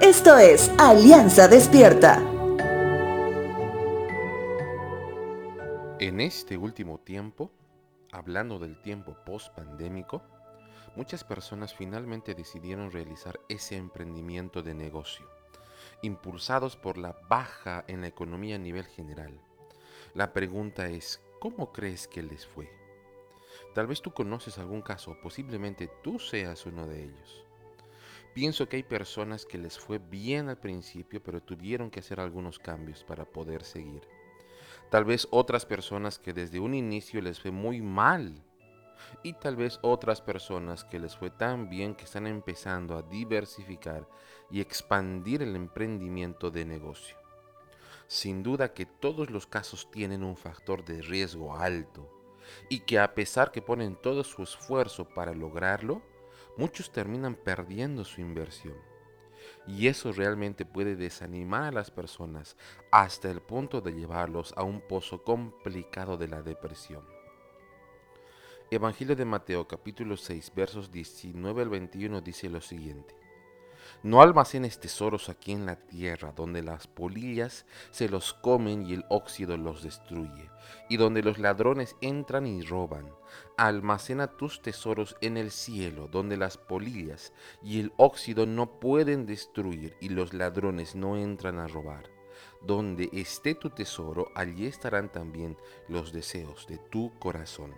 Esto es Alianza Despierta. En este último tiempo, hablando del tiempo post-pandémico, muchas personas finalmente decidieron realizar ese emprendimiento de negocio, impulsados por la baja en la economía a nivel general. La pregunta es, ¿cómo crees que les fue? Tal vez tú conoces algún caso, posiblemente tú seas uno de ellos. Pienso que hay personas que les fue bien al principio, pero tuvieron que hacer algunos cambios para poder seguir. Tal vez otras personas que desde un inicio les fue muy mal. Y tal vez otras personas que les fue tan bien que están empezando a diversificar y expandir el emprendimiento de negocio. Sin duda que todos los casos tienen un factor de riesgo alto y que a pesar que ponen todo su esfuerzo para lograrlo, muchos terminan perdiendo su inversión. Y eso realmente puede desanimar a las personas hasta el punto de llevarlos a un pozo complicado de la depresión. Evangelio de Mateo capítulo 6 versos 19 al 21 dice lo siguiente. No almacenes tesoros aquí en la tierra, donde las polillas se los comen y el óxido los destruye, y donde los ladrones entran y roban. Almacena tus tesoros en el cielo, donde las polillas y el óxido no pueden destruir y los ladrones no entran a robar. Donde esté tu tesoro, allí estarán también los deseos de tu corazón.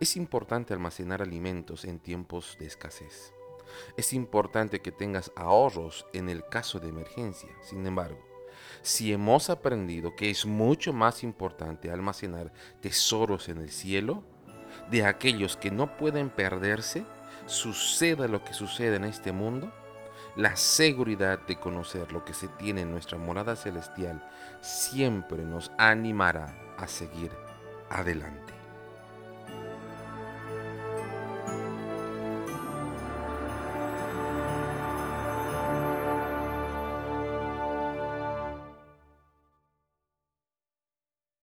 Es importante almacenar alimentos en tiempos de escasez. Es importante que tengas ahorros en el caso de emergencia. Sin embargo, si hemos aprendido que es mucho más importante almacenar tesoros en el cielo, de aquellos que no pueden perderse, suceda lo que suceda en este mundo, la seguridad de conocer lo que se tiene en nuestra morada celestial siempre nos animará a seguir adelante.